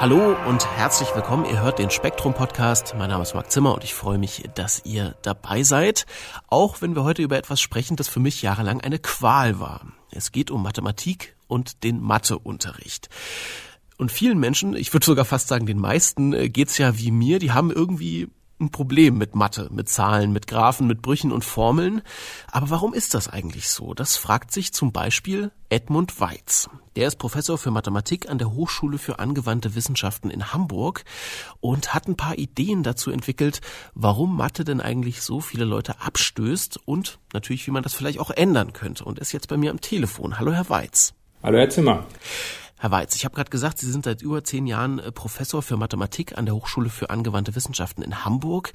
Hallo und herzlich willkommen. Ihr hört den Spektrum Podcast. Mein Name ist Marc Zimmer und ich freue mich, dass ihr dabei seid. Auch wenn wir heute über etwas sprechen, das für mich jahrelang eine Qual war. Es geht um Mathematik und den Matheunterricht. Und vielen Menschen, ich würde sogar fast sagen den meisten, äh, geht's ja wie mir, die haben irgendwie ein Problem mit Mathe, mit Zahlen, mit Graphen, mit Brüchen und Formeln. Aber warum ist das eigentlich so? Das fragt sich zum Beispiel Edmund Weiz. Der ist Professor für Mathematik an der Hochschule für angewandte Wissenschaften in Hamburg und hat ein paar Ideen dazu entwickelt, warum Mathe denn eigentlich so viele Leute abstößt und natürlich, wie man das vielleicht auch ändern könnte. Und ist jetzt bei mir am Telefon. Hallo, Herr Weiz. Hallo, Herr Zimmer. Herr Weiz, ich habe gerade gesagt, Sie sind seit über zehn Jahren äh, Professor für Mathematik an der Hochschule für angewandte Wissenschaften in Hamburg.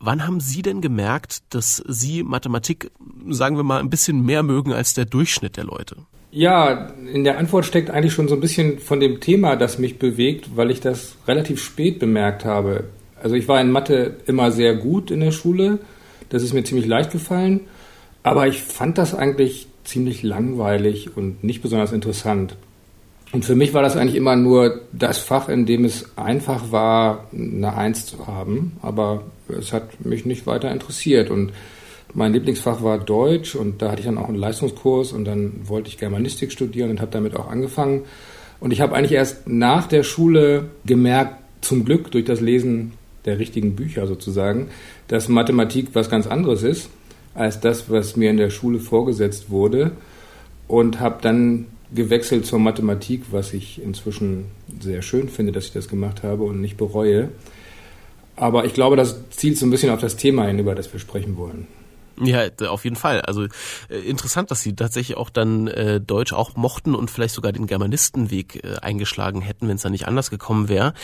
Wann haben Sie denn gemerkt, dass Sie Mathematik, sagen wir mal, ein bisschen mehr mögen als der Durchschnitt der Leute? Ja, in der Antwort steckt eigentlich schon so ein bisschen von dem Thema, das mich bewegt, weil ich das relativ spät bemerkt habe. Also ich war in Mathe immer sehr gut in der Schule, das ist mir ziemlich leicht gefallen, aber ich fand das eigentlich ziemlich langweilig und nicht besonders interessant. Und für mich war das eigentlich immer nur das Fach, in dem es einfach war, eine Eins zu haben. Aber es hat mich nicht weiter interessiert. Und mein Lieblingsfach war Deutsch und da hatte ich dann auch einen Leistungskurs und dann wollte ich Germanistik studieren und habe damit auch angefangen. Und ich habe eigentlich erst nach der Schule gemerkt, zum Glück durch das Lesen der richtigen Bücher sozusagen, dass Mathematik was ganz anderes ist als das, was mir in der Schule vorgesetzt wurde. Und habe dann gewechselt zur Mathematik, was ich inzwischen sehr schön finde, dass ich das gemacht habe und nicht bereue. Aber ich glaube, das zielt so ein bisschen auf das Thema hin, über das wir sprechen wollen. Ja, auf jeden Fall. Also äh, interessant, dass Sie tatsächlich auch dann äh, Deutsch auch mochten und vielleicht sogar den Germanistenweg äh, eingeschlagen hätten, wenn es da nicht anders gekommen wäre.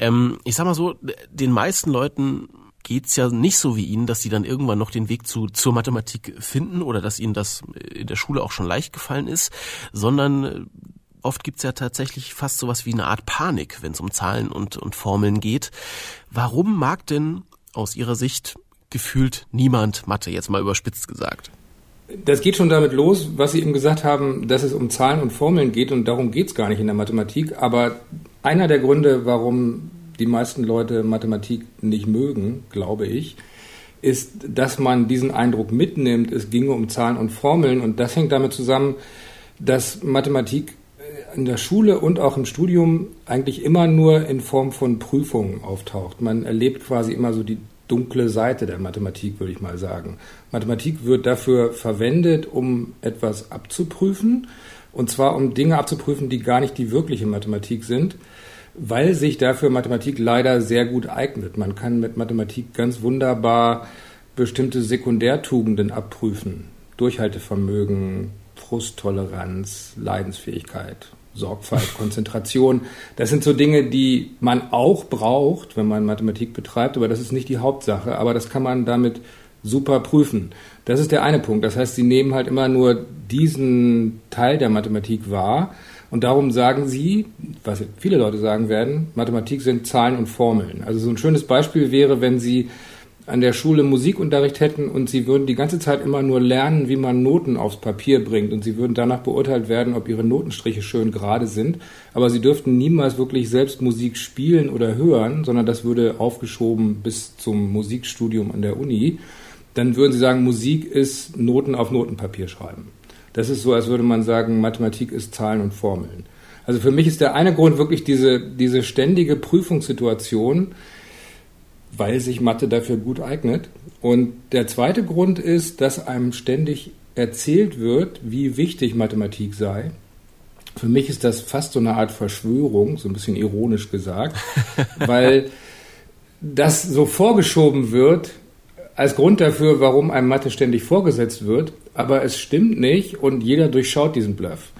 Ähm, ich sag mal so, den meisten Leuten geht's ja nicht so wie Ihnen, dass Sie dann irgendwann noch den Weg zu, zur Mathematik finden oder dass Ihnen das in der Schule auch schon leicht gefallen ist, sondern äh, oft gibt's ja tatsächlich fast sowas wie eine Art Panik, wenn es um Zahlen und, und Formeln geht. Warum mag denn aus Ihrer Sicht gefühlt niemand Mathe, jetzt mal überspitzt gesagt? Das geht schon damit los, was Sie eben gesagt haben, dass es um Zahlen und Formeln geht und darum geht's gar nicht in der Mathematik. Aber einer der Gründe, warum die meisten Leute Mathematik nicht mögen, glaube ich, ist, dass man diesen Eindruck mitnimmt, es ginge um Zahlen und Formeln. Und das hängt damit zusammen, dass Mathematik in der Schule und auch im Studium eigentlich immer nur in Form von Prüfungen auftaucht. Man erlebt quasi immer so die dunkle Seite der Mathematik, würde ich mal sagen. Mathematik wird dafür verwendet, um etwas abzuprüfen. Und zwar um Dinge abzuprüfen, die gar nicht die wirkliche Mathematik sind weil sich dafür Mathematik leider sehr gut eignet. Man kann mit Mathematik ganz wunderbar bestimmte Sekundärtugenden abprüfen. Durchhaltevermögen, Frusttoleranz, Leidensfähigkeit, Sorgfalt, Konzentration. Das sind so Dinge, die man auch braucht, wenn man Mathematik betreibt, aber das ist nicht die Hauptsache. Aber das kann man damit super prüfen. Das ist der eine Punkt. Das heißt, sie nehmen halt immer nur diesen Teil der Mathematik wahr und darum sagen sie, was viele Leute sagen werden, Mathematik sind Zahlen und Formeln. Also so ein schönes Beispiel wäre, wenn sie an der Schule Musikunterricht hätten und sie würden die ganze Zeit immer nur lernen, wie man Noten aufs Papier bringt und sie würden danach beurteilt werden, ob ihre Notenstriche schön gerade sind, aber sie dürften niemals wirklich selbst Musik spielen oder hören, sondern das würde aufgeschoben bis zum Musikstudium an der Uni. Dann würden sie sagen, Musik ist Noten auf Notenpapier schreiben. Das ist so, als würde man sagen, Mathematik ist Zahlen und Formeln. Also für mich ist der eine Grund wirklich diese, diese ständige Prüfungssituation, weil sich Mathe dafür gut eignet. Und der zweite Grund ist, dass einem ständig erzählt wird, wie wichtig Mathematik sei. Für mich ist das fast so eine Art Verschwörung, so ein bisschen ironisch gesagt, weil das so vorgeschoben wird, als Grund dafür, warum einem Mathe ständig vorgesetzt wird, aber es stimmt nicht und jeder durchschaut diesen Bluff.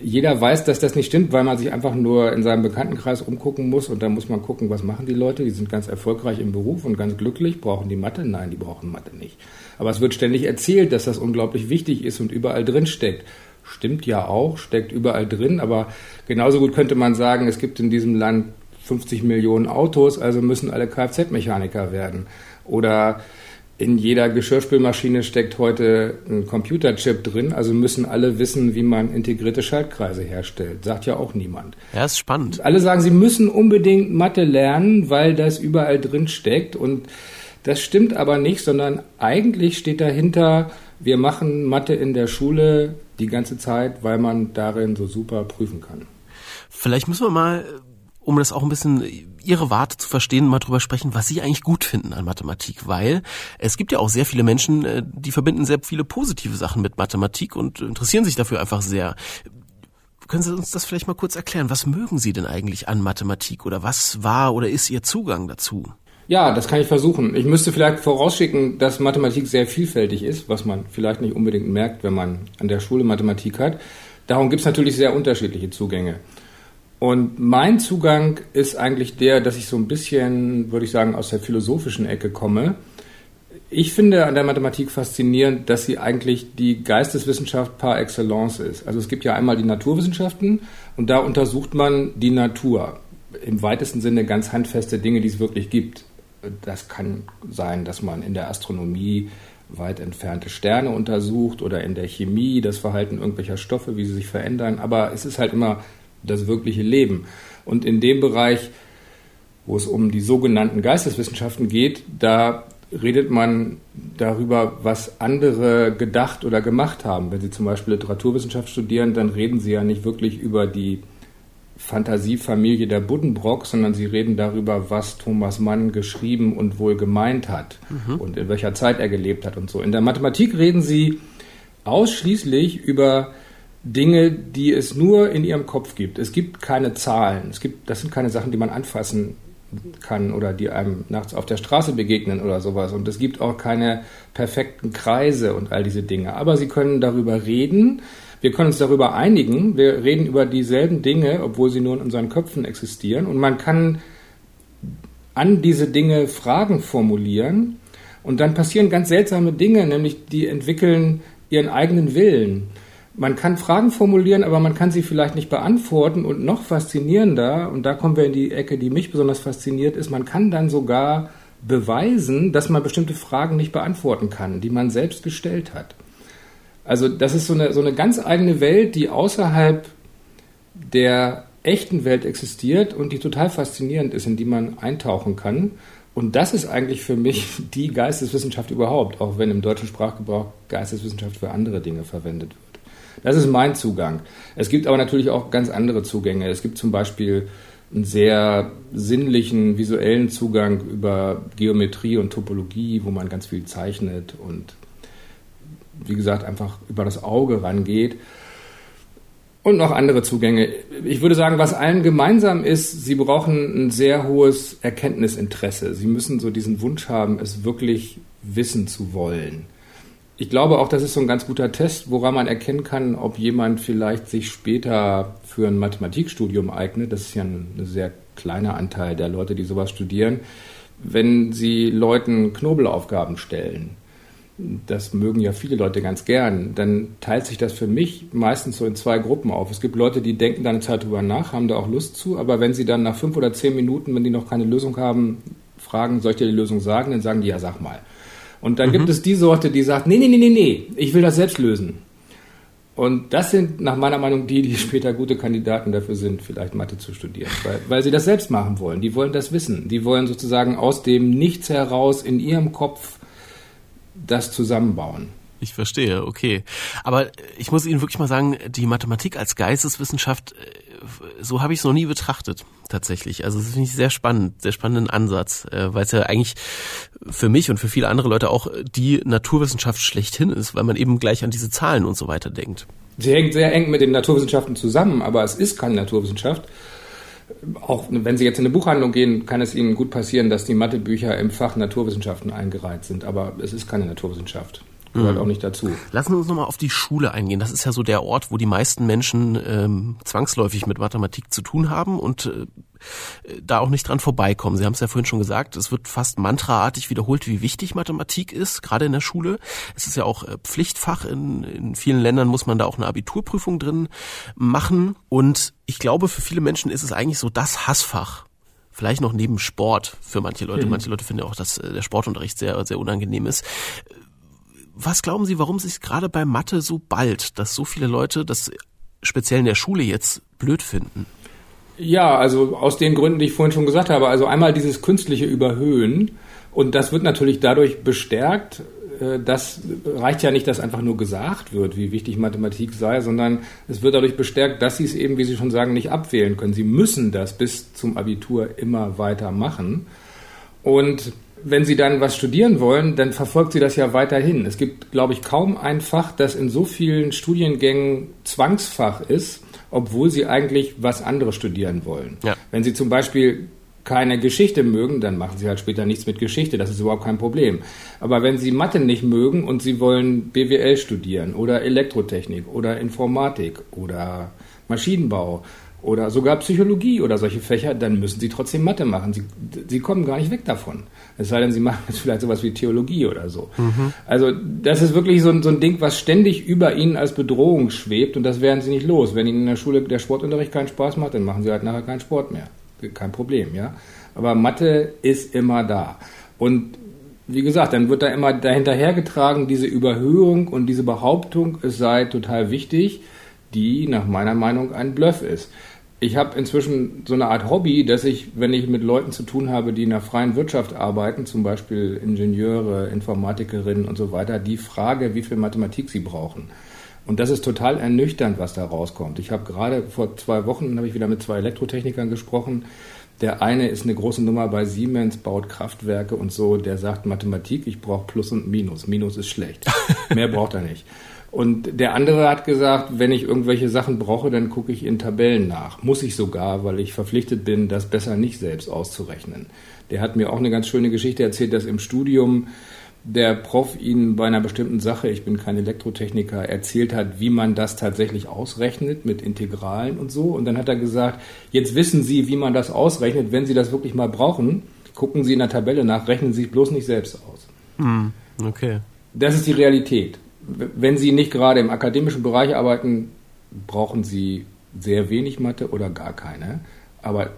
jeder weiß, dass das nicht stimmt, weil man sich einfach nur in seinem Bekanntenkreis umgucken muss und da muss man gucken, was machen die Leute. Die sind ganz erfolgreich im Beruf und ganz glücklich. Brauchen die Mathe? Nein, die brauchen Mathe nicht. Aber es wird ständig erzählt, dass das unglaublich wichtig ist und überall drin steckt. Stimmt ja auch, steckt überall drin, aber genauso gut könnte man sagen, es gibt in diesem Land 50 Millionen Autos, also müssen alle Kfz-Mechaniker werden. Oder in jeder Geschirrspülmaschine steckt heute ein Computerchip drin, also müssen alle wissen, wie man integrierte Schaltkreise herstellt. Sagt ja auch niemand. Ja, ist spannend. Alle sagen, sie müssen unbedingt Mathe lernen, weil das überall drin steckt. Und das stimmt aber nicht, sondern eigentlich steht dahinter, wir machen Mathe in der Schule die ganze Zeit, weil man darin so super prüfen kann. Vielleicht müssen wir mal um das auch ein bisschen Ihre Warte zu verstehen, mal drüber sprechen, was Sie eigentlich gut finden an Mathematik, weil es gibt ja auch sehr viele Menschen, äh, die verbinden sehr viele positive Sachen mit Mathematik und interessieren sich dafür einfach sehr. Können Sie uns das vielleicht mal kurz erklären? Was mögen Sie denn eigentlich an Mathematik oder was war oder ist Ihr Zugang dazu? Ja, das kann ich versuchen. Ich müsste vielleicht vorausschicken, dass Mathematik sehr vielfältig ist, was man vielleicht nicht unbedingt merkt, wenn man an der Schule Mathematik hat. Darum gibt es natürlich sehr unterschiedliche Zugänge. Und mein Zugang ist eigentlich der, dass ich so ein bisschen, würde ich sagen, aus der philosophischen Ecke komme. Ich finde an der Mathematik faszinierend, dass sie eigentlich die Geisteswissenschaft par excellence ist. Also es gibt ja einmal die Naturwissenschaften und da untersucht man die Natur. Im weitesten Sinne ganz handfeste Dinge, die es wirklich gibt. Das kann sein, dass man in der Astronomie weit entfernte Sterne untersucht oder in der Chemie das Verhalten irgendwelcher Stoffe, wie sie sich verändern. Aber es ist halt immer das wirkliche Leben. Und in dem Bereich, wo es um die sogenannten Geisteswissenschaften geht, da redet man darüber, was andere gedacht oder gemacht haben. Wenn Sie zum Beispiel Literaturwissenschaft studieren, dann reden Sie ja nicht wirklich über die Fantasiefamilie der Buddenbrock, sondern Sie reden darüber, was Thomas Mann geschrieben und wohl gemeint hat mhm. und in welcher Zeit er gelebt hat und so. In der Mathematik reden Sie ausschließlich über Dinge, die es nur in ihrem Kopf gibt. Es gibt keine Zahlen. Es gibt, das sind keine Sachen, die man anfassen kann oder die einem nachts auf der Straße begegnen oder sowas. Und es gibt auch keine perfekten Kreise und all diese Dinge. Aber sie können darüber reden. Wir können uns darüber einigen. Wir reden über dieselben Dinge, obwohl sie nur in unseren Köpfen existieren. Und man kann an diese Dinge Fragen formulieren. Und dann passieren ganz seltsame Dinge, nämlich die entwickeln ihren eigenen Willen. Man kann Fragen formulieren, aber man kann sie vielleicht nicht beantworten. Und noch faszinierender, und da kommen wir in die Ecke, die mich besonders fasziniert, ist, man kann dann sogar beweisen, dass man bestimmte Fragen nicht beantworten kann, die man selbst gestellt hat. Also das ist so eine, so eine ganz eigene Welt, die außerhalb der echten Welt existiert und die total faszinierend ist, in die man eintauchen kann. Und das ist eigentlich für mich die Geisteswissenschaft überhaupt, auch wenn im deutschen Sprachgebrauch Geisteswissenschaft für andere Dinge verwendet wird. Das ist mein Zugang. Es gibt aber natürlich auch ganz andere Zugänge. Es gibt zum Beispiel einen sehr sinnlichen, visuellen Zugang über Geometrie und Topologie, wo man ganz viel zeichnet und wie gesagt einfach über das Auge rangeht. Und noch andere Zugänge. Ich würde sagen, was allen gemeinsam ist, sie brauchen ein sehr hohes Erkenntnisinteresse. Sie müssen so diesen Wunsch haben, es wirklich wissen zu wollen ich glaube auch, das ist so ein ganz guter Test, woran man erkennen kann, ob jemand vielleicht sich später für ein Mathematikstudium eignet. Das ist ja ein, sehr kleiner Anteil der Leute, die sowas studieren. Wenn sie Leuten Knobelaufgaben stellen, das mögen ja viele Leute ganz gern, dann teilt sich das für mich meistens so in zwei Gruppen auf. Es gibt Leute, die denken da eine Zeit drüber nach, haben da auch Lust zu, aber wenn sie dann nach fünf oder zehn Minuten, wenn die noch keine Lösung haben, fragen, soll ich dir die Lösung sagen, dann sagen die, ja, sag mal. Und dann mhm. gibt es die Sorte, die sagt, nee, nee, nee, nee, nee, ich will das selbst lösen. Und das sind nach meiner Meinung die, die später gute Kandidaten dafür sind, vielleicht Mathe zu studieren, weil, weil sie das selbst machen wollen. Die wollen das wissen. Die wollen sozusagen aus dem Nichts heraus in ihrem Kopf das zusammenbauen. Ich verstehe, okay. Aber ich muss Ihnen wirklich mal sagen, die Mathematik als Geisteswissenschaft, äh, so habe ich es noch nie betrachtet, tatsächlich. Also das finde ich sehr spannend, sehr spannenden Ansatz, äh, weil es ja eigentlich für mich und für viele andere Leute auch die Naturwissenschaft schlechthin ist, weil man eben gleich an diese Zahlen und so weiter denkt. Sie hängt sehr eng mit den Naturwissenschaften zusammen, aber es ist keine Naturwissenschaft. Auch wenn Sie jetzt in eine Buchhandlung gehen, kann es Ihnen gut passieren, dass die Mathebücher im Fach Naturwissenschaften eingereiht sind, aber es ist keine Naturwissenschaft. Gehört mhm. auch nicht dazu. Lassen wir uns nochmal auf die Schule eingehen. Das ist ja so der Ort, wo die meisten Menschen ähm, zwangsläufig mit Mathematik zu tun haben und äh, da auch nicht dran vorbeikommen. Sie haben es ja vorhin schon gesagt, es wird fast mantraartig wiederholt, wie wichtig Mathematik ist, gerade in der Schule. Es ist ja auch äh, Pflichtfach. In, in vielen Ländern muss man da auch eine Abiturprüfung drin machen. Und ich glaube, für viele Menschen ist es eigentlich so das Hassfach vielleicht noch neben Sport für manche Leute. Mhm. Manche Leute finden auch, dass äh, der Sportunterricht sehr, sehr unangenehm ist. Was glauben Sie, warum sich gerade bei Mathe so bald, dass so viele Leute das speziell in der Schule jetzt blöd finden? Ja, also aus den Gründen, die ich vorhin schon gesagt habe. Also einmal dieses künstliche Überhöhen und das wird natürlich dadurch bestärkt. Äh, das reicht ja nicht, dass einfach nur gesagt wird, wie wichtig Mathematik sei, sondern es wird dadurch bestärkt, dass Sie es eben, wie Sie schon sagen, nicht abwählen können. Sie müssen das bis zum Abitur immer weiter machen. Und wenn Sie dann was studieren wollen, dann verfolgt Sie das ja weiterhin. Es gibt, glaube ich, kaum ein Fach, das in so vielen Studiengängen Zwangsfach ist, obwohl Sie eigentlich was anderes studieren wollen. Ja. Wenn Sie zum Beispiel keine Geschichte mögen, dann machen Sie halt später nichts mit Geschichte. Das ist überhaupt kein Problem. Aber wenn Sie Mathe nicht mögen und Sie wollen BWL studieren oder Elektrotechnik oder Informatik oder Maschinenbau oder sogar Psychologie oder solche Fächer, dann müssen sie trotzdem Mathe machen. Sie, sie kommen gar nicht weg davon. Es sei denn, sie machen jetzt vielleicht sowas wie Theologie oder so. Mhm. Also das ist wirklich so ein, so ein Ding, was ständig über ihnen als Bedrohung schwebt und das werden sie nicht los. Wenn ihnen in der Schule der Sportunterricht keinen Spaß macht, dann machen sie halt nachher keinen Sport mehr. Kein Problem, ja. Aber Mathe ist immer da. Und wie gesagt, dann wird da immer dahinterhergetragen, diese Überhöhung und diese Behauptung, es sei total wichtig die nach meiner Meinung ein Bluff ist. Ich habe inzwischen so eine Art Hobby, dass ich, wenn ich mit Leuten zu tun habe, die in der freien Wirtschaft arbeiten, zum Beispiel Ingenieure, Informatikerinnen und so weiter, die frage, wie viel Mathematik sie brauchen. Und das ist total ernüchternd, was da rauskommt. Ich habe gerade vor zwei Wochen habe ich wieder mit zwei Elektrotechnikern gesprochen. Der eine ist eine große Nummer bei Siemens, baut Kraftwerke und so. Der sagt Mathematik, ich brauche Plus und Minus. Minus ist schlecht. Mehr braucht er nicht. Und der andere hat gesagt, wenn ich irgendwelche Sachen brauche, dann gucke ich in Tabellen nach. Muss ich sogar, weil ich verpflichtet bin, das besser nicht selbst auszurechnen. Der hat mir auch eine ganz schöne Geschichte erzählt, dass im Studium der Prof Ihnen bei einer bestimmten Sache, ich bin kein Elektrotechniker, erzählt hat, wie man das tatsächlich ausrechnet mit Integralen und so. Und dann hat er gesagt, jetzt wissen Sie, wie man das ausrechnet. Wenn Sie das wirklich mal brauchen, gucken Sie in der Tabelle nach, rechnen Sie sich bloß nicht selbst aus. Hm, okay. Das ist die Realität wenn Sie nicht gerade im akademischen Bereich arbeiten, brauchen Sie sehr wenig Mathe oder gar keine. Aber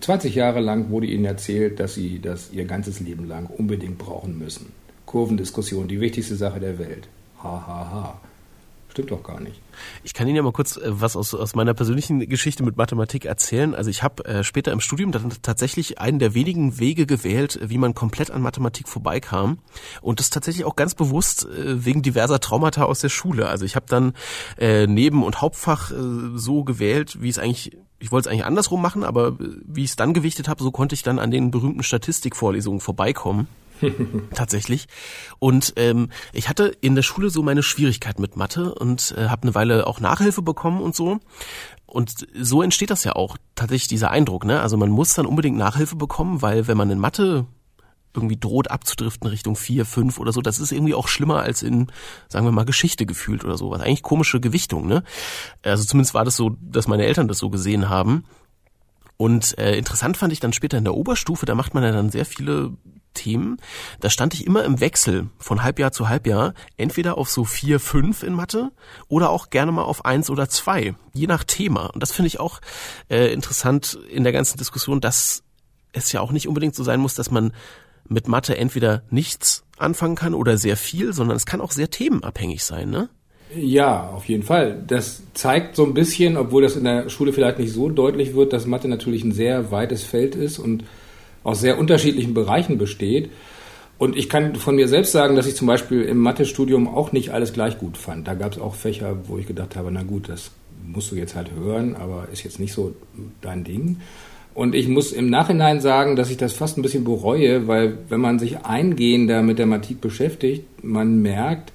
20 Jahre lang wurde Ihnen erzählt, dass Sie das Ihr ganzes Leben lang unbedingt brauchen müssen. Kurvendiskussion, die wichtigste Sache der Welt. Ha, ha, ha. Stimmt doch gar nicht. Ich kann Ihnen ja mal kurz äh, was aus, aus meiner persönlichen Geschichte mit Mathematik erzählen. Also ich habe äh, später im Studium dann tatsächlich einen der wenigen Wege gewählt, wie man komplett an Mathematik vorbeikam. Und das tatsächlich auch ganz bewusst äh, wegen diverser Traumata aus der Schule. Also ich habe dann äh, Neben- und Hauptfach äh, so gewählt, wie es eigentlich ich wollte es eigentlich andersrum machen, aber äh, wie ich es dann gewichtet habe, so konnte ich dann an den berühmten Statistikvorlesungen vorbeikommen. tatsächlich. Und ähm, ich hatte in der Schule so meine Schwierigkeit mit Mathe und äh, habe eine Weile auch Nachhilfe bekommen und so. Und so entsteht das ja auch tatsächlich dieser Eindruck. Ne? Also man muss dann unbedingt Nachhilfe bekommen, weil wenn man in Mathe irgendwie droht abzudriften Richtung vier, fünf oder so, das ist irgendwie auch schlimmer als in, sagen wir mal, Geschichte gefühlt oder sowas. Eigentlich komische Gewichtung, ne? Also zumindest war das so, dass meine Eltern das so gesehen haben. Und äh, interessant fand ich dann später in der Oberstufe, da macht man ja dann sehr viele Themen, da stand ich immer im Wechsel von Halbjahr zu Halbjahr, entweder auf so vier, fünf in Mathe oder auch gerne mal auf eins oder zwei, je nach Thema. Und das finde ich auch äh, interessant in der ganzen Diskussion, dass es ja auch nicht unbedingt so sein muss, dass man mit Mathe entweder nichts anfangen kann oder sehr viel, sondern es kann auch sehr themenabhängig sein, ne? Ja, auf jeden Fall. Das zeigt so ein bisschen, obwohl das in der Schule vielleicht nicht so deutlich wird, dass Mathe natürlich ein sehr weites Feld ist und aus sehr unterschiedlichen Bereichen besteht. Und ich kann von mir selbst sagen, dass ich zum Beispiel im Mathestudium auch nicht alles gleich gut fand. Da gab es auch Fächer, wo ich gedacht habe, na gut, das musst du jetzt halt hören, aber ist jetzt nicht so dein Ding. Und ich muss im Nachhinein sagen, dass ich das fast ein bisschen bereue, weil wenn man sich eingehender mit der Mathematik beschäftigt, man merkt,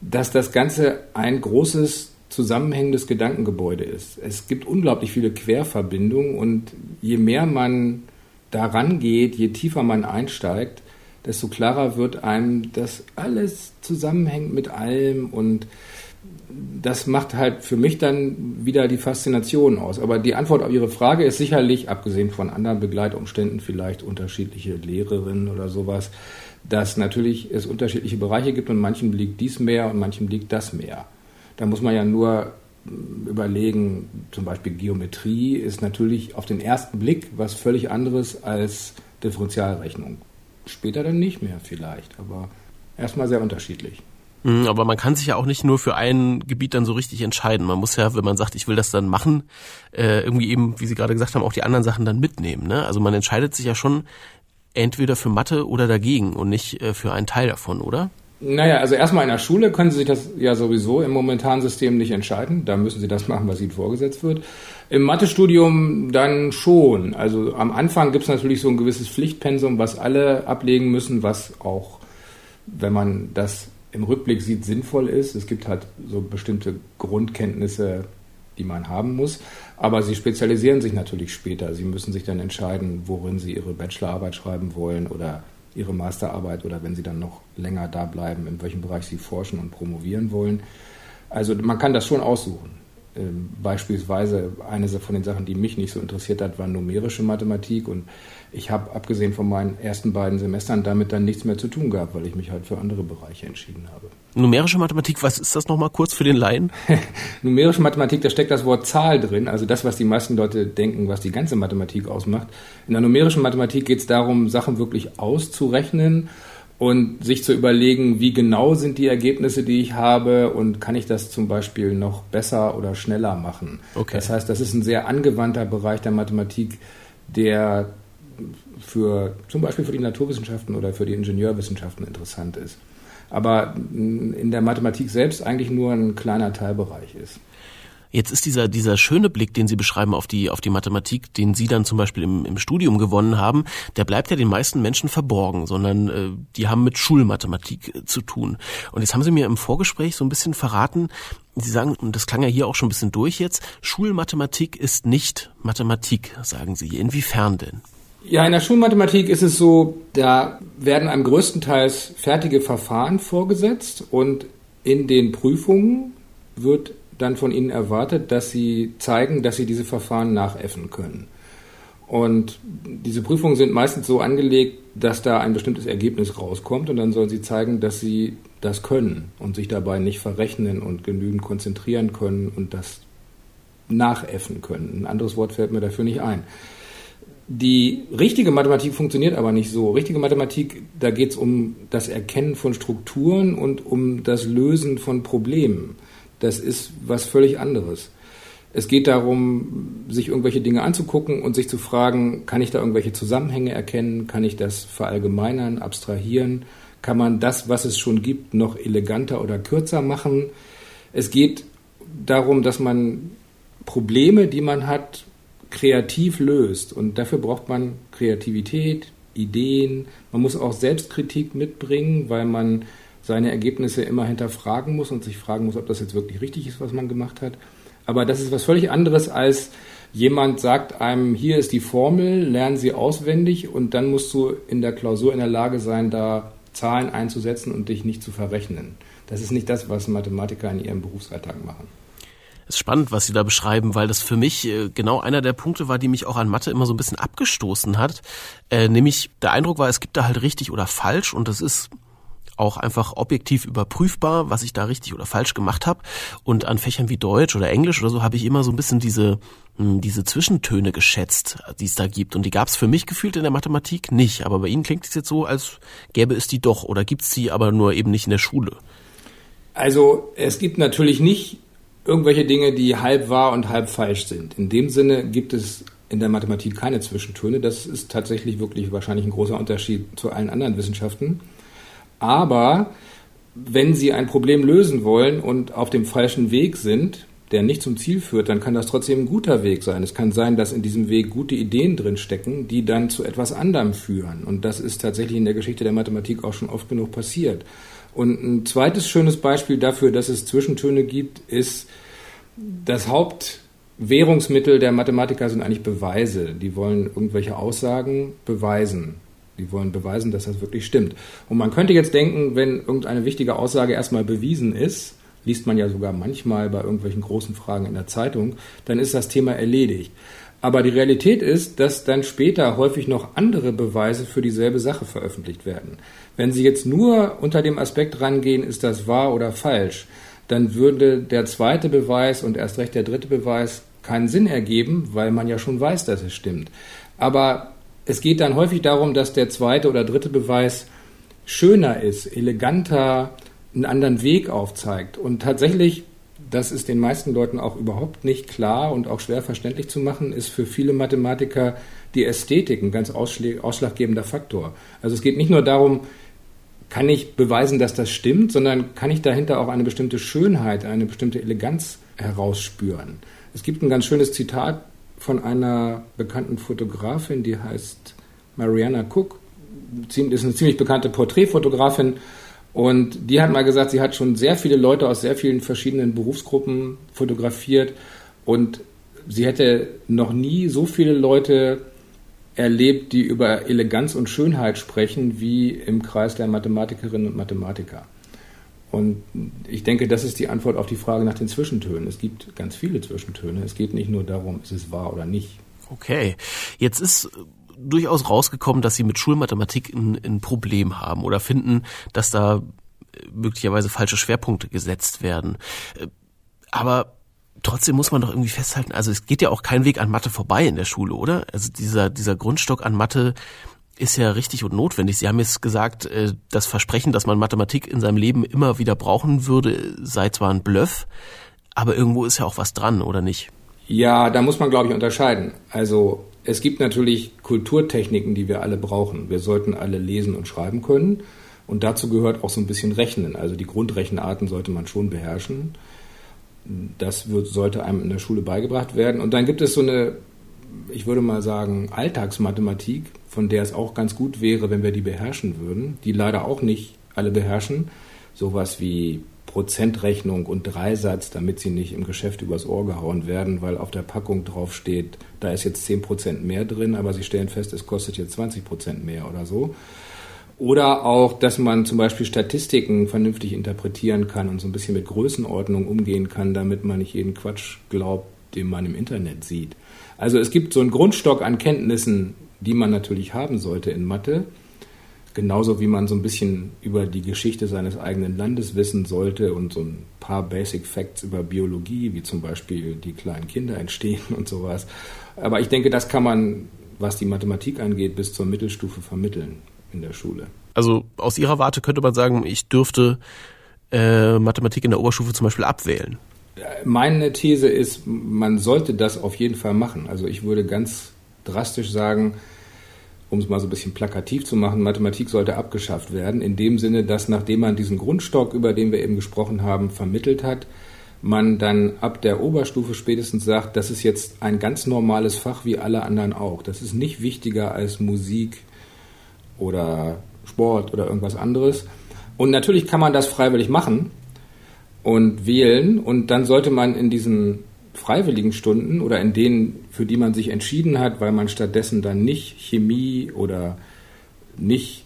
dass das Ganze ein großes zusammenhängendes Gedankengebäude ist. Es gibt unglaublich viele Querverbindungen und je mehr man daran geht, je tiefer man einsteigt, desto klarer wird einem, dass alles zusammenhängt mit allem und das macht halt für mich dann wieder die Faszination aus. Aber die Antwort auf Ihre Frage ist sicherlich, abgesehen von anderen Begleitumständen, vielleicht unterschiedliche Lehrerinnen oder sowas, dass natürlich es unterschiedliche Bereiche gibt und manchem liegt dies mehr und manchem liegt das mehr. Da muss man ja nur überlegen, zum Beispiel Geometrie ist natürlich auf den ersten Blick was völlig anderes als Differentialrechnung. Später dann nicht mehr vielleicht, aber erstmal sehr unterschiedlich. Mhm, aber man kann sich ja auch nicht nur für ein Gebiet dann so richtig entscheiden. Man muss ja, wenn man sagt, ich will das dann machen, äh, irgendwie eben, wie Sie gerade gesagt haben, auch die anderen Sachen dann mitnehmen. Ne? Also man entscheidet sich ja schon entweder für Mathe oder dagegen und nicht äh, für einen Teil davon, oder? Naja, also erstmal in der Schule können Sie sich das ja sowieso im momentanen System nicht entscheiden. Da müssen Sie das machen, was Ihnen vorgesetzt wird. Im Mathestudium dann schon. Also am Anfang gibt es natürlich so ein gewisses Pflichtpensum, was alle ablegen müssen, was auch, wenn man das im Rückblick sieht, sinnvoll ist. Es gibt halt so bestimmte Grundkenntnisse, die man haben muss. Aber sie spezialisieren sich natürlich später. Sie müssen sich dann entscheiden, worin sie ihre Bachelorarbeit schreiben wollen oder ihre Masterarbeit oder wenn sie dann noch länger da bleiben, in welchem Bereich sie forschen und promovieren wollen. Also man kann das schon aussuchen. Ähm, beispielsweise eine von den Sachen, die mich nicht so interessiert hat, war numerische Mathematik und ich habe abgesehen von meinen ersten beiden Semestern damit dann nichts mehr zu tun gehabt, weil ich mich halt für andere Bereiche entschieden habe. Numerische Mathematik, was ist das nochmal kurz für den Laien? Numerische Mathematik, da steckt das Wort Zahl drin, also das, was die meisten Leute denken, was die ganze Mathematik ausmacht. In der numerischen Mathematik geht es darum, Sachen wirklich auszurechnen und sich zu überlegen, wie genau sind die Ergebnisse, die ich habe und kann ich das zum Beispiel noch besser oder schneller machen. Okay. Das heißt, das ist ein sehr angewandter Bereich der Mathematik, der für zum Beispiel für die Naturwissenschaften oder für die Ingenieurwissenschaften interessant ist. Aber in der Mathematik selbst eigentlich nur ein kleiner Teilbereich ist. Jetzt ist dieser, dieser schöne Blick, den Sie beschreiben auf die, auf die Mathematik, den Sie dann zum Beispiel im, im Studium gewonnen haben, der bleibt ja den meisten Menschen verborgen, sondern äh, die haben mit Schulmathematik äh, zu tun. Und jetzt haben Sie mir im Vorgespräch so ein bisschen verraten, Sie sagen, und das klang ja hier auch schon ein bisschen durch jetzt, Schulmathematik ist nicht Mathematik, sagen Sie. Inwiefern denn? Ja, in der Schulmathematik ist es so, da werden einem größtenteils fertige Verfahren vorgesetzt und in den Prüfungen wird dann von ihnen erwartet, dass sie zeigen, dass sie diese Verfahren nachäffen können. Und diese Prüfungen sind meistens so angelegt, dass da ein bestimmtes Ergebnis rauskommt und dann sollen sie zeigen, dass sie das können und sich dabei nicht verrechnen und genügend konzentrieren können und das nachäffen können. Ein anderes Wort fällt mir dafür nicht ein. Die richtige Mathematik funktioniert aber nicht so. Richtige Mathematik, da geht es um das Erkennen von Strukturen und um das Lösen von Problemen. Das ist was völlig anderes. Es geht darum, sich irgendwelche Dinge anzugucken und sich zu fragen, kann ich da irgendwelche Zusammenhänge erkennen? Kann ich das verallgemeinern, abstrahieren? Kann man das, was es schon gibt, noch eleganter oder kürzer machen? Es geht darum, dass man Probleme, die man hat, kreativ löst. Und dafür braucht man Kreativität, Ideen. Man muss auch Selbstkritik mitbringen, weil man seine Ergebnisse immer hinterfragen muss und sich fragen muss, ob das jetzt wirklich richtig ist, was man gemacht hat. Aber das ist was völlig anderes als jemand sagt einem, hier ist die Formel, lernen Sie auswendig und dann musst du in der Klausur in der Lage sein, da Zahlen einzusetzen und dich nicht zu verrechnen. Das ist nicht das, was Mathematiker in ihrem Berufsalltag machen ist spannend, was Sie da beschreiben, weil das für mich äh, genau einer der Punkte war, die mich auch an Mathe immer so ein bisschen abgestoßen hat. Äh, nämlich der Eindruck war, es gibt da halt richtig oder falsch und das ist auch einfach objektiv überprüfbar, was ich da richtig oder falsch gemacht habe. Und an Fächern wie Deutsch oder Englisch oder so habe ich immer so ein bisschen diese, hm, diese Zwischentöne geschätzt, die es da gibt. Und die gab es für mich gefühlt in der Mathematik nicht. Aber bei Ihnen klingt es jetzt so, als gäbe es die doch oder gibt es sie aber nur eben nicht in der Schule. Also es gibt natürlich nicht irgendwelche Dinge, die halb wahr und halb falsch sind. In dem Sinne gibt es in der Mathematik keine Zwischentöne. Das ist tatsächlich wirklich wahrscheinlich ein großer Unterschied zu allen anderen Wissenschaften. Aber wenn Sie ein Problem lösen wollen und auf dem falschen Weg sind, der nicht zum Ziel führt, dann kann das trotzdem ein guter Weg sein. Es kann sein, dass in diesem Weg gute Ideen drin stecken, die dann zu etwas anderem führen. Und das ist tatsächlich in der Geschichte der Mathematik auch schon oft genug passiert. Und ein zweites schönes Beispiel dafür, dass es Zwischentöne gibt, ist, das Hauptwährungsmittel der Mathematiker sind eigentlich Beweise. Die wollen irgendwelche Aussagen beweisen. Die wollen beweisen, dass das wirklich stimmt. Und man könnte jetzt denken, wenn irgendeine wichtige Aussage erstmal bewiesen ist, liest man ja sogar manchmal bei irgendwelchen großen Fragen in der Zeitung, dann ist das Thema erledigt. Aber die Realität ist, dass dann später häufig noch andere Beweise für dieselbe Sache veröffentlicht werden. Wenn Sie jetzt nur unter dem Aspekt rangehen, ist das wahr oder falsch, dann würde der zweite Beweis und erst recht der dritte Beweis keinen Sinn ergeben, weil man ja schon weiß, dass es stimmt. Aber es geht dann häufig darum, dass der zweite oder dritte Beweis schöner ist, eleganter, einen anderen Weg aufzeigt. Und tatsächlich das ist den meisten Leuten auch überhaupt nicht klar und auch schwer verständlich zu machen, ist für viele Mathematiker die Ästhetik ein ganz ausschlaggebender Faktor. Also es geht nicht nur darum, kann ich beweisen, dass das stimmt, sondern kann ich dahinter auch eine bestimmte Schönheit, eine bestimmte Eleganz herausspüren. Es gibt ein ganz schönes Zitat von einer bekannten Fotografin, die heißt Mariana Cook, ist eine ziemlich bekannte Porträtfotografin und die hat mal gesagt, sie hat schon sehr viele Leute aus sehr vielen verschiedenen Berufsgruppen fotografiert und sie hätte noch nie so viele Leute erlebt, die über Eleganz und Schönheit sprechen, wie im Kreis der Mathematikerinnen und Mathematiker. Und ich denke, das ist die Antwort auf die Frage nach den Zwischentönen. Es gibt ganz viele Zwischentöne. Es geht nicht nur darum, ist es wahr oder nicht. Okay, jetzt ist durchaus rausgekommen, dass sie mit Schulmathematik ein, ein Problem haben oder finden, dass da äh, möglicherweise falsche Schwerpunkte gesetzt werden. Äh, aber trotzdem muss man doch irgendwie festhalten, also es geht ja auch kein Weg an Mathe vorbei in der Schule, oder? Also dieser, dieser Grundstock an Mathe ist ja richtig und notwendig. Sie haben jetzt gesagt, äh, das Versprechen, dass man Mathematik in seinem Leben immer wieder brauchen würde, sei zwar ein Bluff, aber irgendwo ist ja auch was dran, oder nicht? Ja, da muss man, glaube ich, unterscheiden. Also es gibt natürlich Kulturtechniken, die wir alle brauchen. Wir sollten alle lesen und schreiben können. Und dazu gehört auch so ein bisschen Rechnen. Also die Grundrechenarten sollte man schon beherrschen. Das wird, sollte einem in der Schule beigebracht werden. Und dann gibt es so eine, ich würde mal sagen, Alltagsmathematik, von der es auch ganz gut wäre, wenn wir die beherrschen würden, die leider auch nicht alle beherrschen. Sowas wie Prozentrechnung und Dreisatz, damit sie nicht im Geschäft übers Ohr gehauen werden, weil auf der Packung drauf steht, da ist jetzt 10% mehr drin, aber sie stellen fest, es kostet jetzt 20% mehr oder so. Oder auch, dass man zum Beispiel Statistiken vernünftig interpretieren kann und so ein bisschen mit Größenordnung umgehen kann, damit man nicht jeden Quatsch glaubt, den man im Internet sieht. Also es gibt so einen Grundstock an Kenntnissen, die man natürlich haben sollte in Mathe. Genauso wie man so ein bisschen über die Geschichte seines eigenen Landes wissen sollte und so ein paar Basic Facts über Biologie, wie zum Beispiel die kleinen Kinder entstehen und sowas. Aber ich denke, das kann man, was die Mathematik angeht, bis zur Mittelstufe vermitteln in der Schule. Also aus Ihrer Warte könnte man sagen, ich dürfte äh, Mathematik in der Oberstufe zum Beispiel abwählen. Meine These ist, man sollte das auf jeden Fall machen. Also ich würde ganz drastisch sagen, um es mal so ein bisschen plakativ zu machen, Mathematik sollte abgeschafft werden, in dem Sinne, dass nachdem man diesen Grundstock, über den wir eben gesprochen haben, vermittelt hat, man dann ab der Oberstufe spätestens sagt, das ist jetzt ein ganz normales Fach wie alle anderen auch. Das ist nicht wichtiger als Musik oder Sport oder irgendwas anderes. Und natürlich kann man das freiwillig machen und wählen und dann sollte man in diesen freiwilligen Stunden oder in denen, für die man sich entschieden hat, weil man stattdessen dann nicht Chemie oder nicht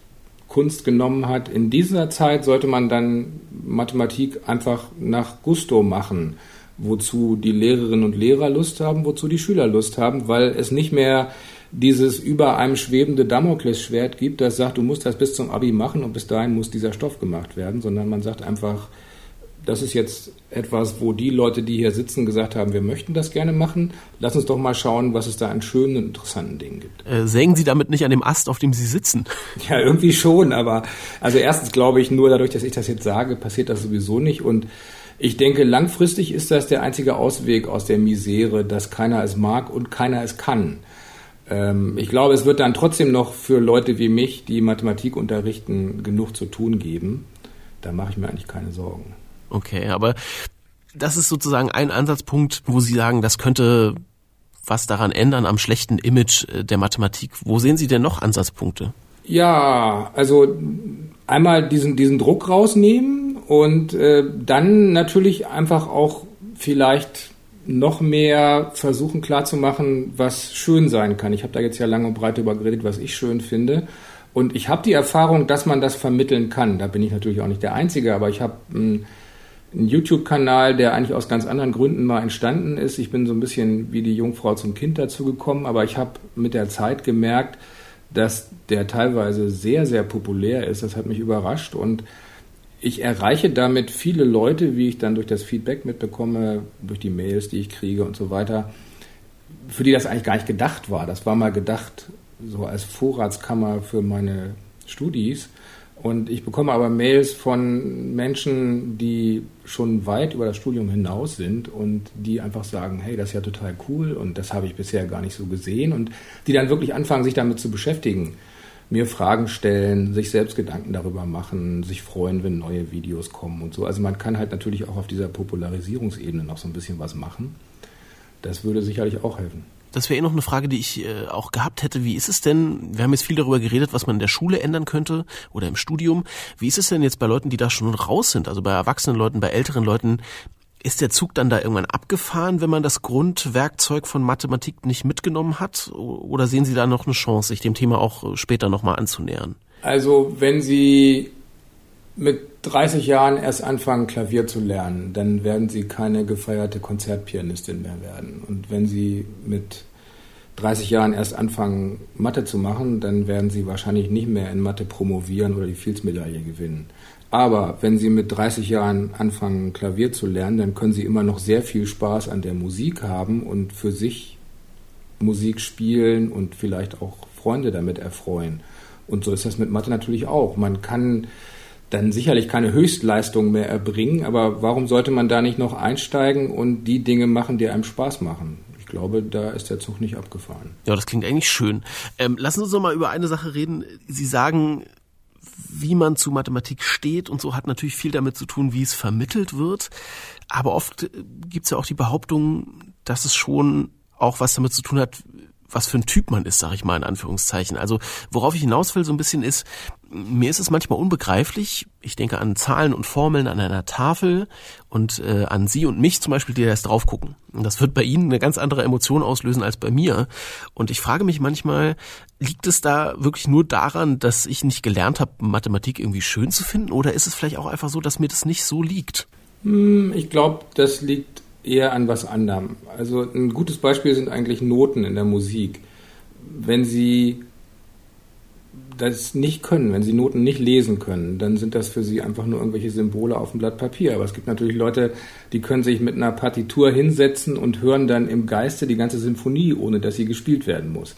Kunst genommen hat, in dieser Zeit sollte man dann Mathematik einfach nach Gusto machen, wozu die Lehrerinnen und Lehrer Lust haben, wozu die Schüler Lust haben, weil es nicht mehr dieses über einem schwebende Damoklesschwert gibt, das sagt, du musst das bis zum Abi machen und bis dahin muss dieser Stoff gemacht werden, sondern man sagt einfach, das ist jetzt etwas, wo die Leute, die hier sitzen, gesagt haben, wir möchten das gerne machen. Lass uns doch mal schauen, was es da an schönen und interessanten Dingen gibt. Äh, sägen Sie damit nicht an dem Ast, auf dem Sie sitzen? Ja, irgendwie schon, aber also erstens glaube ich, nur dadurch, dass ich das jetzt sage, passiert das sowieso nicht und ich denke, langfristig ist das der einzige Ausweg aus der Misere, dass keiner es mag und keiner es kann. Ähm, ich glaube, es wird dann trotzdem noch für Leute wie mich, die Mathematik unterrichten, genug zu tun geben. Da mache ich mir eigentlich keine Sorgen. Okay, aber das ist sozusagen ein Ansatzpunkt, wo Sie sagen, das könnte was daran ändern am schlechten Image äh, der Mathematik. Wo sehen Sie denn noch Ansatzpunkte? Ja, also einmal diesen, diesen Druck rausnehmen und äh, dann natürlich einfach auch vielleicht noch mehr versuchen klarzumachen, was schön sein kann. Ich habe da jetzt ja lange und breit über geredet, was ich schön finde. Und ich habe die Erfahrung, dass man das vermitteln kann. Da bin ich natürlich auch nicht der Einzige, aber ich habe einen, YouTube-Kanal, der eigentlich aus ganz anderen Gründen mal entstanden ist. Ich bin so ein bisschen wie die Jungfrau zum Kind dazu gekommen, aber ich habe mit der Zeit gemerkt, dass der teilweise sehr, sehr populär ist. Das hat mich überrascht und ich erreiche damit viele Leute, wie ich dann durch das Feedback mitbekomme, durch die Mails, die ich kriege und so weiter, für die das eigentlich gar nicht gedacht war. Das war mal gedacht so als Vorratskammer für meine Studis. Und ich bekomme aber Mails von Menschen, die schon weit über das Studium hinaus sind und die einfach sagen, hey, das ist ja total cool und das habe ich bisher gar nicht so gesehen und die dann wirklich anfangen, sich damit zu beschäftigen mir Fragen stellen, sich selbst Gedanken darüber machen, sich freuen, wenn neue Videos kommen und so. Also man kann halt natürlich auch auf dieser Popularisierungsebene noch so ein bisschen was machen. Das würde sicherlich auch helfen. Das wäre eh noch eine Frage, die ich äh, auch gehabt hätte. Wie ist es denn, wir haben jetzt viel darüber geredet, was man in der Schule ändern könnte oder im Studium. Wie ist es denn jetzt bei Leuten, die da schon raus sind, also bei erwachsenen Leuten, bei älteren Leuten, ist der Zug dann da irgendwann abgefahren, wenn man das Grundwerkzeug von Mathematik nicht mitgenommen hat? Oder sehen Sie da noch eine Chance, sich dem Thema auch später nochmal anzunähern? Also wenn Sie mit 30 Jahren erst anfangen, Klavier zu lernen, dann werden Sie keine gefeierte Konzertpianistin mehr werden. Und wenn Sie mit 30 Jahren erst anfangen, Mathe zu machen, dann werden Sie wahrscheinlich nicht mehr in Mathe promovieren oder die Fields-Medaille gewinnen. Aber wenn Sie mit 30 Jahren anfangen, Klavier zu lernen, dann können Sie immer noch sehr viel Spaß an der Musik haben und für sich Musik spielen und vielleicht auch Freunde damit erfreuen. Und so ist das mit Mathe natürlich auch. Man kann dann sicherlich keine Höchstleistung mehr erbringen, aber warum sollte man da nicht noch einsteigen und die Dinge machen, die einem Spaß machen? Ich glaube, da ist der Zug nicht abgefahren. Ja, das klingt eigentlich schön. Ähm, lassen Sie uns noch mal über eine Sache reden. Sie sagen, wie man zu Mathematik steht und so hat natürlich viel damit zu tun, wie es vermittelt wird. Aber oft gibt es ja auch die Behauptung, dass es schon auch was damit zu tun hat, was für ein Typ man ist, sage ich mal in Anführungszeichen. Also worauf ich hinaus will so ein bisschen ist, mir ist es manchmal unbegreiflich. Ich denke an Zahlen und Formeln an einer Tafel und äh, an Sie und mich zum Beispiel, die da jetzt drauf gucken. Und das wird bei Ihnen eine ganz andere Emotion auslösen als bei mir. Und ich frage mich manchmal, liegt es da wirklich nur daran, dass ich nicht gelernt habe, Mathematik irgendwie schön zu finden? Oder ist es vielleicht auch einfach so, dass mir das nicht so liegt? Hm, ich glaube, das liegt eher an was anderem. Also ein gutes Beispiel sind eigentlich Noten in der Musik. Wenn Sie das nicht können, wenn sie Noten nicht lesen können, dann sind das für sie einfach nur irgendwelche Symbole auf dem Blatt Papier. Aber es gibt natürlich Leute, die können sich mit einer Partitur hinsetzen und hören dann im Geiste die ganze Sinfonie, ohne dass sie gespielt werden muss.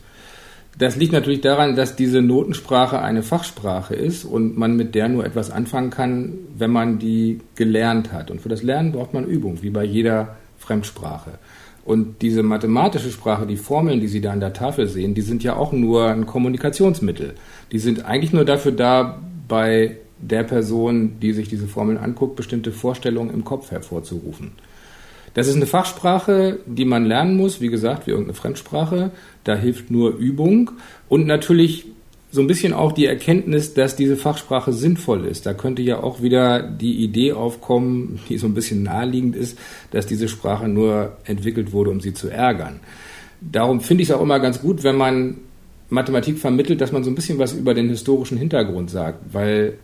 Das liegt natürlich daran, dass diese Notensprache eine Fachsprache ist und man mit der nur etwas anfangen kann, wenn man die gelernt hat. Und für das Lernen braucht man Übung, wie bei jeder Fremdsprache. Und diese mathematische Sprache, die Formeln, die Sie da an der Tafel sehen, die sind ja auch nur ein Kommunikationsmittel. Die sind eigentlich nur dafür da, bei der Person, die sich diese Formeln anguckt, bestimmte Vorstellungen im Kopf hervorzurufen. Das ist eine Fachsprache, die man lernen muss, wie gesagt, wie irgendeine Fremdsprache. Da hilft nur Übung. Und natürlich so ein bisschen auch die Erkenntnis, dass diese Fachsprache sinnvoll ist. Da könnte ja auch wieder die Idee aufkommen, die so ein bisschen naheliegend ist, dass diese Sprache nur entwickelt wurde, um sie zu ärgern. Darum finde ich es auch immer ganz gut, wenn man Mathematik vermittelt, dass man so ein bisschen was über den historischen Hintergrund sagt, weil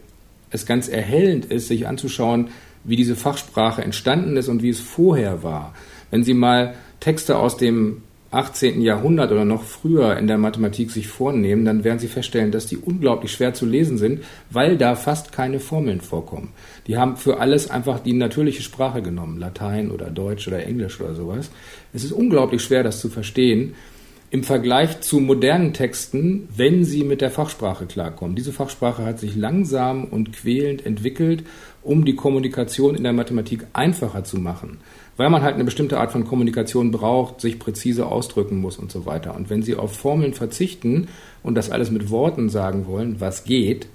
es ganz erhellend ist, sich anzuschauen, wie diese Fachsprache entstanden ist und wie es vorher war. Wenn Sie mal Texte aus dem 18. Jahrhundert oder noch früher in der Mathematik sich vornehmen, dann werden Sie feststellen, dass die unglaublich schwer zu lesen sind, weil da fast keine Formeln vorkommen. Die haben für alles einfach die natürliche Sprache genommen, Latein oder Deutsch oder Englisch oder sowas. Es ist unglaublich schwer, das zu verstehen im Vergleich zu modernen Texten, wenn sie mit der Fachsprache klarkommen. Diese Fachsprache hat sich langsam und quälend entwickelt, um die Kommunikation in der Mathematik einfacher zu machen weil man halt eine bestimmte Art von Kommunikation braucht, sich präzise ausdrücken muss und so weiter. Und wenn Sie auf Formeln verzichten und das alles mit Worten sagen wollen, was geht,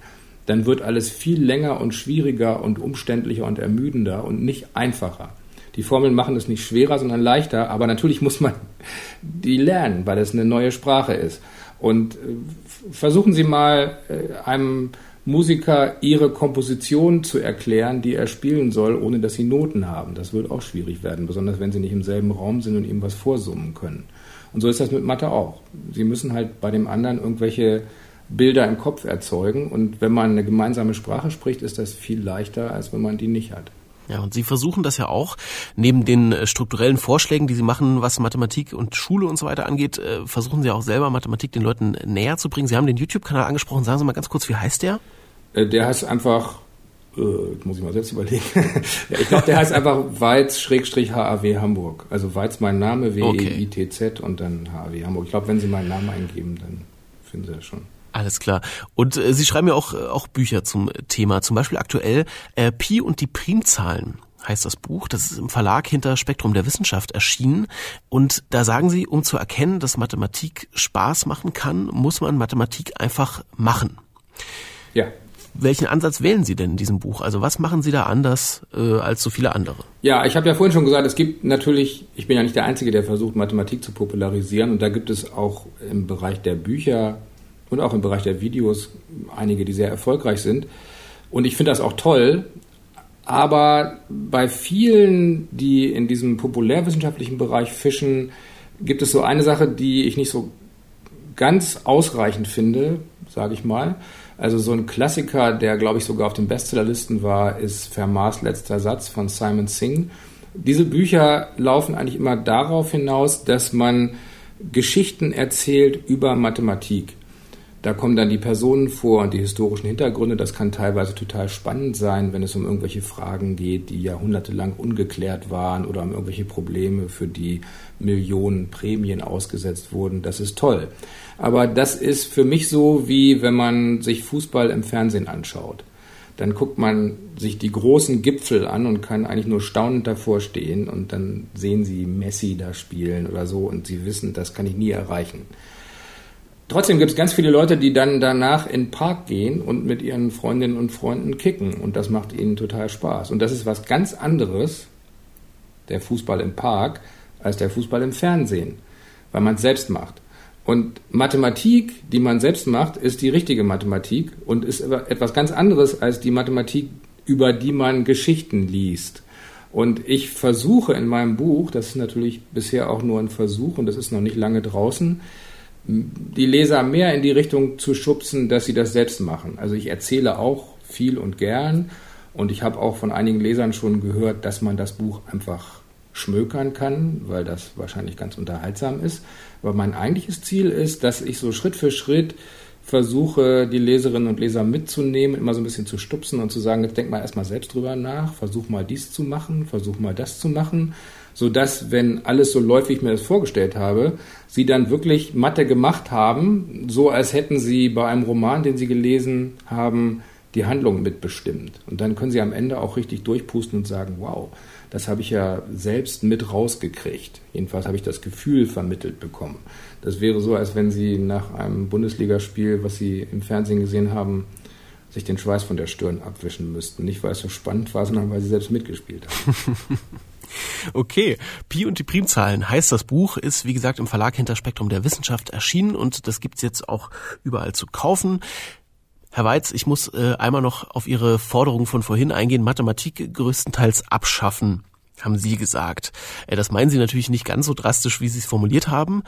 dann wird alles viel länger und schwieriger und umständlicher und ermüdender und nicht einfacher. Die Formeln machen es nicht schwerer, sondern leichter, aber natürlich muss man die lernen, weil es eine neue Sprache ist. Und äh, versuchen Sie mal äh, einem Musiker ihre Komposition zu erklären, die er spielen soll, ohne dass sie Noten haben. Das wird auch schwierig werden, besonders wenn sie nicht im selben Raum sind und ihm was vorsummen können. Und so ist das mit Mathe auch. Sie müssen halt bei dem anderen irgendwelche Bilder im Kopf erzeugen. Und wenn man eine gemeinsame Sprache spricht, ist das viel leichter, als wenn man die nicht hat. Ja, und Sie versuchen das ja auch, neben den äh, strukturellen Vorschlägen, die Sie machen, was Mathematik und Schule und so weiter angeht, äh, versuchen Sie auch selber Mathematik den Leuten näher zu bringen. Sie haben den YouTube-Kanal angesprochen. Sagen Sie mal ganz kurz, wie heißt der? Äh, der heißt einfach, äh, muss ich mal selbst überlegen. ja, ich glaube, der heißt einfach Weiz-HAW Hamburg. Also Weiz mein Name, W-E-I-T-Z und dann HAW Hamburg. Ich glaube, wenn Sie meinen Namen eingeben, dann finden Sie das schon. Alles klar. Und äh, Sie schreiben ja auch, äh, auch Bücher zum Thema. Zum Beispiel aktuell äh, Pi und die Primzahlen heißt das Buch. Das ist im Verlag hinter Spektrum der Wissenschaft erschienen. Und da sagen Sie, um zu erkennen, dass Mathematik Spaß machen kann, muss man Mathematik einfach machen. Ja. Welchen Ansatz wählen Sie denn in diesem Buch? Also was machen Sie da anders äh, als so viele andere? Ja, ich habe ja vorhin schon gesagt, es gibt natürlich, ich bin ja nicht der Einzige, der versucht, Mathematik zu popularisieren. Und da gibt es auch im Bereich der Bücher und auch im Bereich der Videos einige, die sehr erfolgreich sind. Und ich finde das auch toll. Aber bei vielen, die in diesem populärwissenschaftlichen Bereich fischen, gibt es so eine Sache, die ich nicht so ganz ausreichend finde, sage ich mal. Also so ein Klassiker, der glaube ich sogar auf den Bestsellerlisten war, ist Fermats letzter Satz von Simon Singh. Diese Bücher laufen eigentlich immer darauf hinaus, dass man Geschichten erzählt über Mathematik. Da kommen dann die Personen vor und die historischen Hintergründe. Das kann teilweise total spannend sein, wenn es um irgendwelche Fragen geht, die jahrhundertelang ungeklärt waren oder um irgendwelche Probleme, für die Millionen Prämien ausgesetzt wurden. Das ist toll. Aber das ist für mich so, wie wenn man sich Fußball im Fernsehen anschaut. Dann guckt man sich die großen Gipfel an und kann eigentlich nur staunend davor stehen und dann sehen sie Messi da spielen oder so und sie wissen, das kann ich nie erreichen. Trotzdem gibt es ganz viele Leute, die dann danach in den Park gehen und mit ihren Freundinnen und Freunden kicken. Und das macht ihnen total Spaß. Und das ist was ganz anderes, der Fußball im Park, als der Fußball im Fernsehen, weil man es selbst macht. Und Mathematik, die man selbst macht, ist die richtige Mathematik und ist etwas ganz anderes als die Mathematik, über die man Geschichten liest. Und ich versuche in meinem Buch, das ist natürlich bisher auch nur ein Versuch und das ist noch nicht lange draußen, die Leser mehr in die Richtung zu schubsen, dass sie das selbst machen. Also ich erzähle auch viel und gern und ich habe auch von einigen Lesern schon gehört, dass man das Buch einfach schmökern kann, weil das wahrscheinlich ganz unterhaltsam ist. Aber mein eigentliches Ziel ist, dass ich so Schritt für Schritt versuche, die Leserinnen und Leser mitzunehmen, immer so ein bisschen zu stupsen und zu sagen, jetzt denk mal erstmal selbst drüber nach, versuch mal dies zu machen, versuch mal das zu machen so dass, wenn alles so läuft, wie ich mir das vorgestellt habe, sie dann wirklich Mathe gemacht haben, so als hätten sie bei einem Roman, den sie gelesen haben, die Handlung mitbestimmt. Und dann können sie am Ende auch richtig durchpusten und sagen, wow, das habe ich ja selbst mit rausgekriegt. Jedenfalls habe ich das Gefühl vermittelt bekommen. Das wäre so, als wenn sie nach einem Bundesligaspiel, was sie im Fernsehen gesehen haben, sich den Schweiß von der Stirn abwischen müssten. Nicht, weil es so spannend war, sondern weil sie selbst mitgespielt haben. Okay, Pi und die Primzahlen heißt das Buch, ist wie gesagt im Verlag hinter Spektrum der Wissenschaft erschienen und das gibt's jetzt auch überall zu kaufen. Herr Weiz, ich muss äh, einmal noch auf Ihre Forderung von vorhin eingehen, Mathematik größtenteils abschaffen, haben Sie gesagt. Äh, das meinen Sie natürlich nicht ganz so drastisch, wie Sie es formuliert haben,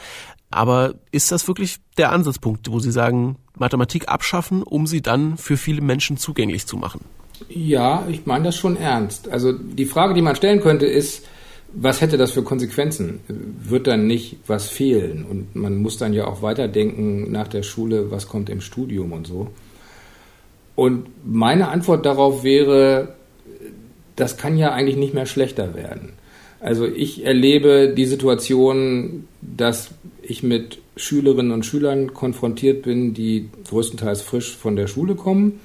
aber ist das wirklich der Ansatzpunkt, wo Sie sagen, Mathematik abschaffen, um sie dann für viele Menschen zugänglich zu machen? Ja, ich meine das schon ernst. Also die Frage, die man stellen könnte, ist, was hätte das für Konsequenzen? Wird dann nicht was fehlen? Und man muss dann ja auch weiterdenken nach der Schule, was kommt im Studium und so. Und meine Antwort darauf wäre, das kann ja eigentlich nicht mehr schlechter werden. Also ich erlebe die Situation, dass ich mit Schülerinnen und Schülern konfrontiert bin, die größtenteils frisch von der Schule kommen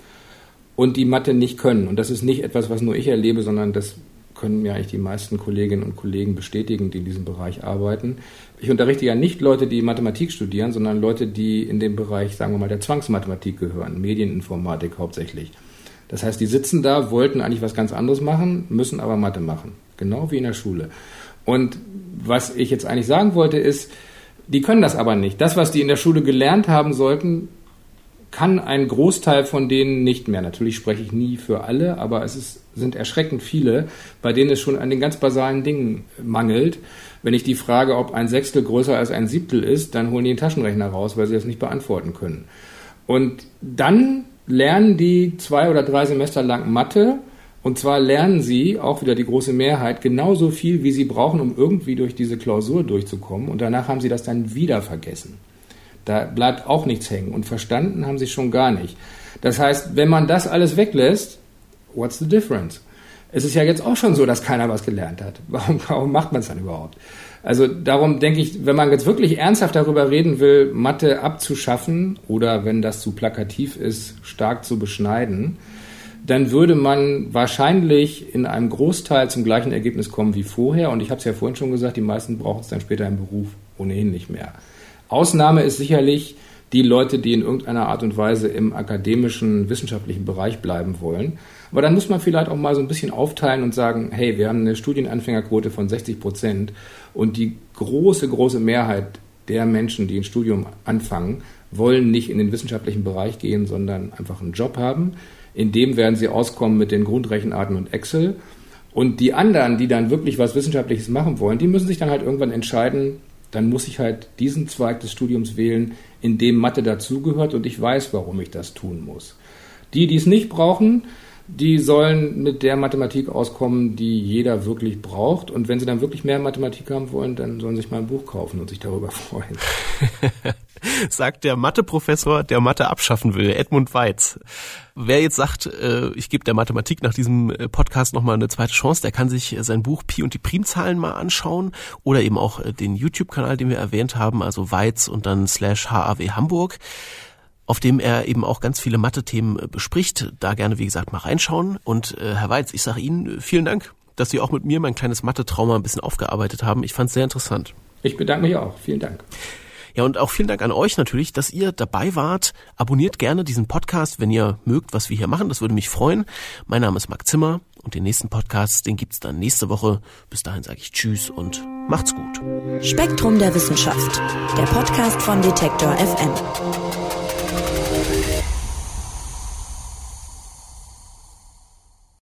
und die Mathe nicht können. Und das ist nicht etwas, was nur ich erlebe, sondern das können mir eigentlich die meisten Kolleginnen und Kollegen bestätigen, die in diesem Bereich arbeiten. Ich unterrichte ja nicht Leute, die Mathematik studieren, sondern Leute, die in den Bereich, sagen wir mal, der Zwangsmathematik gehören, Medieninformatik hauptsächlich. Das heißt, die sitzen da, wollten eigentlich was ganz anderes machen, müssen aber Mathe machen. Genau wie in der Schule. Und was ich jetzt eigentlich sagen wollte, ist, die können das aber nicht. Das, was die in der Schule gelernt haben sollten, kann ein Großteil von denen nicht mehr. Natürlich spreche ich nie für alle, aber es ist, sind erschreckend viele, bei denen es schon an den ganz basalen Dingen mangelt. Wenn ich die frage, ob ein Sechstel größer als ein Siebtel ist, dann holen die den Taschenrechner raus, weil sie das nicht beantworten können. Und dann lernen die zwei oder drei Semester lang Mathe. Und zwar lernen sie, auch wieder die große Mehrheit, genauso viel, wie sie brauchen, um irgendwie durch diese Klausur durchzukommen. Und danach haben sie das dann wieder vergessen. Da bleibt auch nichts hängen. Und verstanden haben sie schon gar nicht. Das heißt, wenn man das alles weglässt, what's the difference? Es ist ja jetzt auch schon so, dass keiner was gelernt hat. Warum, warum macht man es dann überhaupt? Also darum denke ich, wenn man jetzt wirklich ernsthaft darüber reden will, Mathe abzuschaffen oder wenn das zu plakativ ist, stark zu beschneiden, dann würde man wahrscheinlich in einem Großteil zum gleichen Ergebnis kommen wie vorher. Und ich habe es ja vorhin schon gesagt, die meisten brauchen es dann später im Beruf ohnehin nicht mehr. Ausnahme ist sicherlich die Leute, die in irgendeiner Art und Weise im akademischen, wissenschaftlichen Bereich bleiben wollen. Aber dann muss man vielleicht auch mal so ein bisschen aufteilen und sagen, hey, wir haben eine Studienanfängerquote von 60 Prozent und die große, große Mehrheit der Menschen, die ein Studium anfangen, wollen nicht in den wissenschaftlichen Bereich gehen, sondern einfach einen Job haben. In dem werden sie auskommen mit den Grundrechenarten und Excel. Und die anderen, die dann wirklich was Wissenschaftliches machen wollen, die müssen sich dann halt irgendwann entscheiden, dann muss ich halt diesen Zweig des Studiums wählen, in dem Mathe dazugehört und ich weiß, warum ich das tun muss. Die, die es nicht brauchen, die sollen mit der Mathematik auskommen, die jeder wirklich braucht. Und wenn sie dann wirklich mehr Mathematik haben wollen, dann sollen sie sich mal ein Buch kaufen und sich darüber freuen. Sagt der Matheprofessor, der Mathe abschaffen will, Edmund Weiz. Wer jetzt sagt, äh, ich gebe der Mathematik nach diesem äh, Podcast nochmal eine zweite Chance, der kann sich sein Buch Pi und die Primzahlen mal anschauen oder eben auch äh, den YouTube-Kanal, den wir erwähnt haben, also Weiz und dann slash HAW Hamburg auf dem er eben auch ganz viele Mathe-Themen äh, bespricht. Da gerne, wie gesagt, mal reinschauen. Und äh, Herr Weiz, ich sage Ihnen äh, vielen Dank, dass Sie auch mit mir mein kleines Mathe-Trauma ein bisschen aufgearbeitet haben. Ich fand es sehr interessant. Ich bedanke mich auch. Vielen Dank. Ja, und auch vielen Dank an euch natürlich, dass ihr dabei wart. Abonniert gerne diesen Podcast, wenn ihr mögt, was wir hier machen. Das würde mich freuen. Mein Name ist Marc Zimmer und den nächsten Podcast, den gibt's dann nächste Woche. Bis dahin sage ich Tschüss und macht's gut. Spektrum der Wissenschaft, der Podcast von Detektor FM.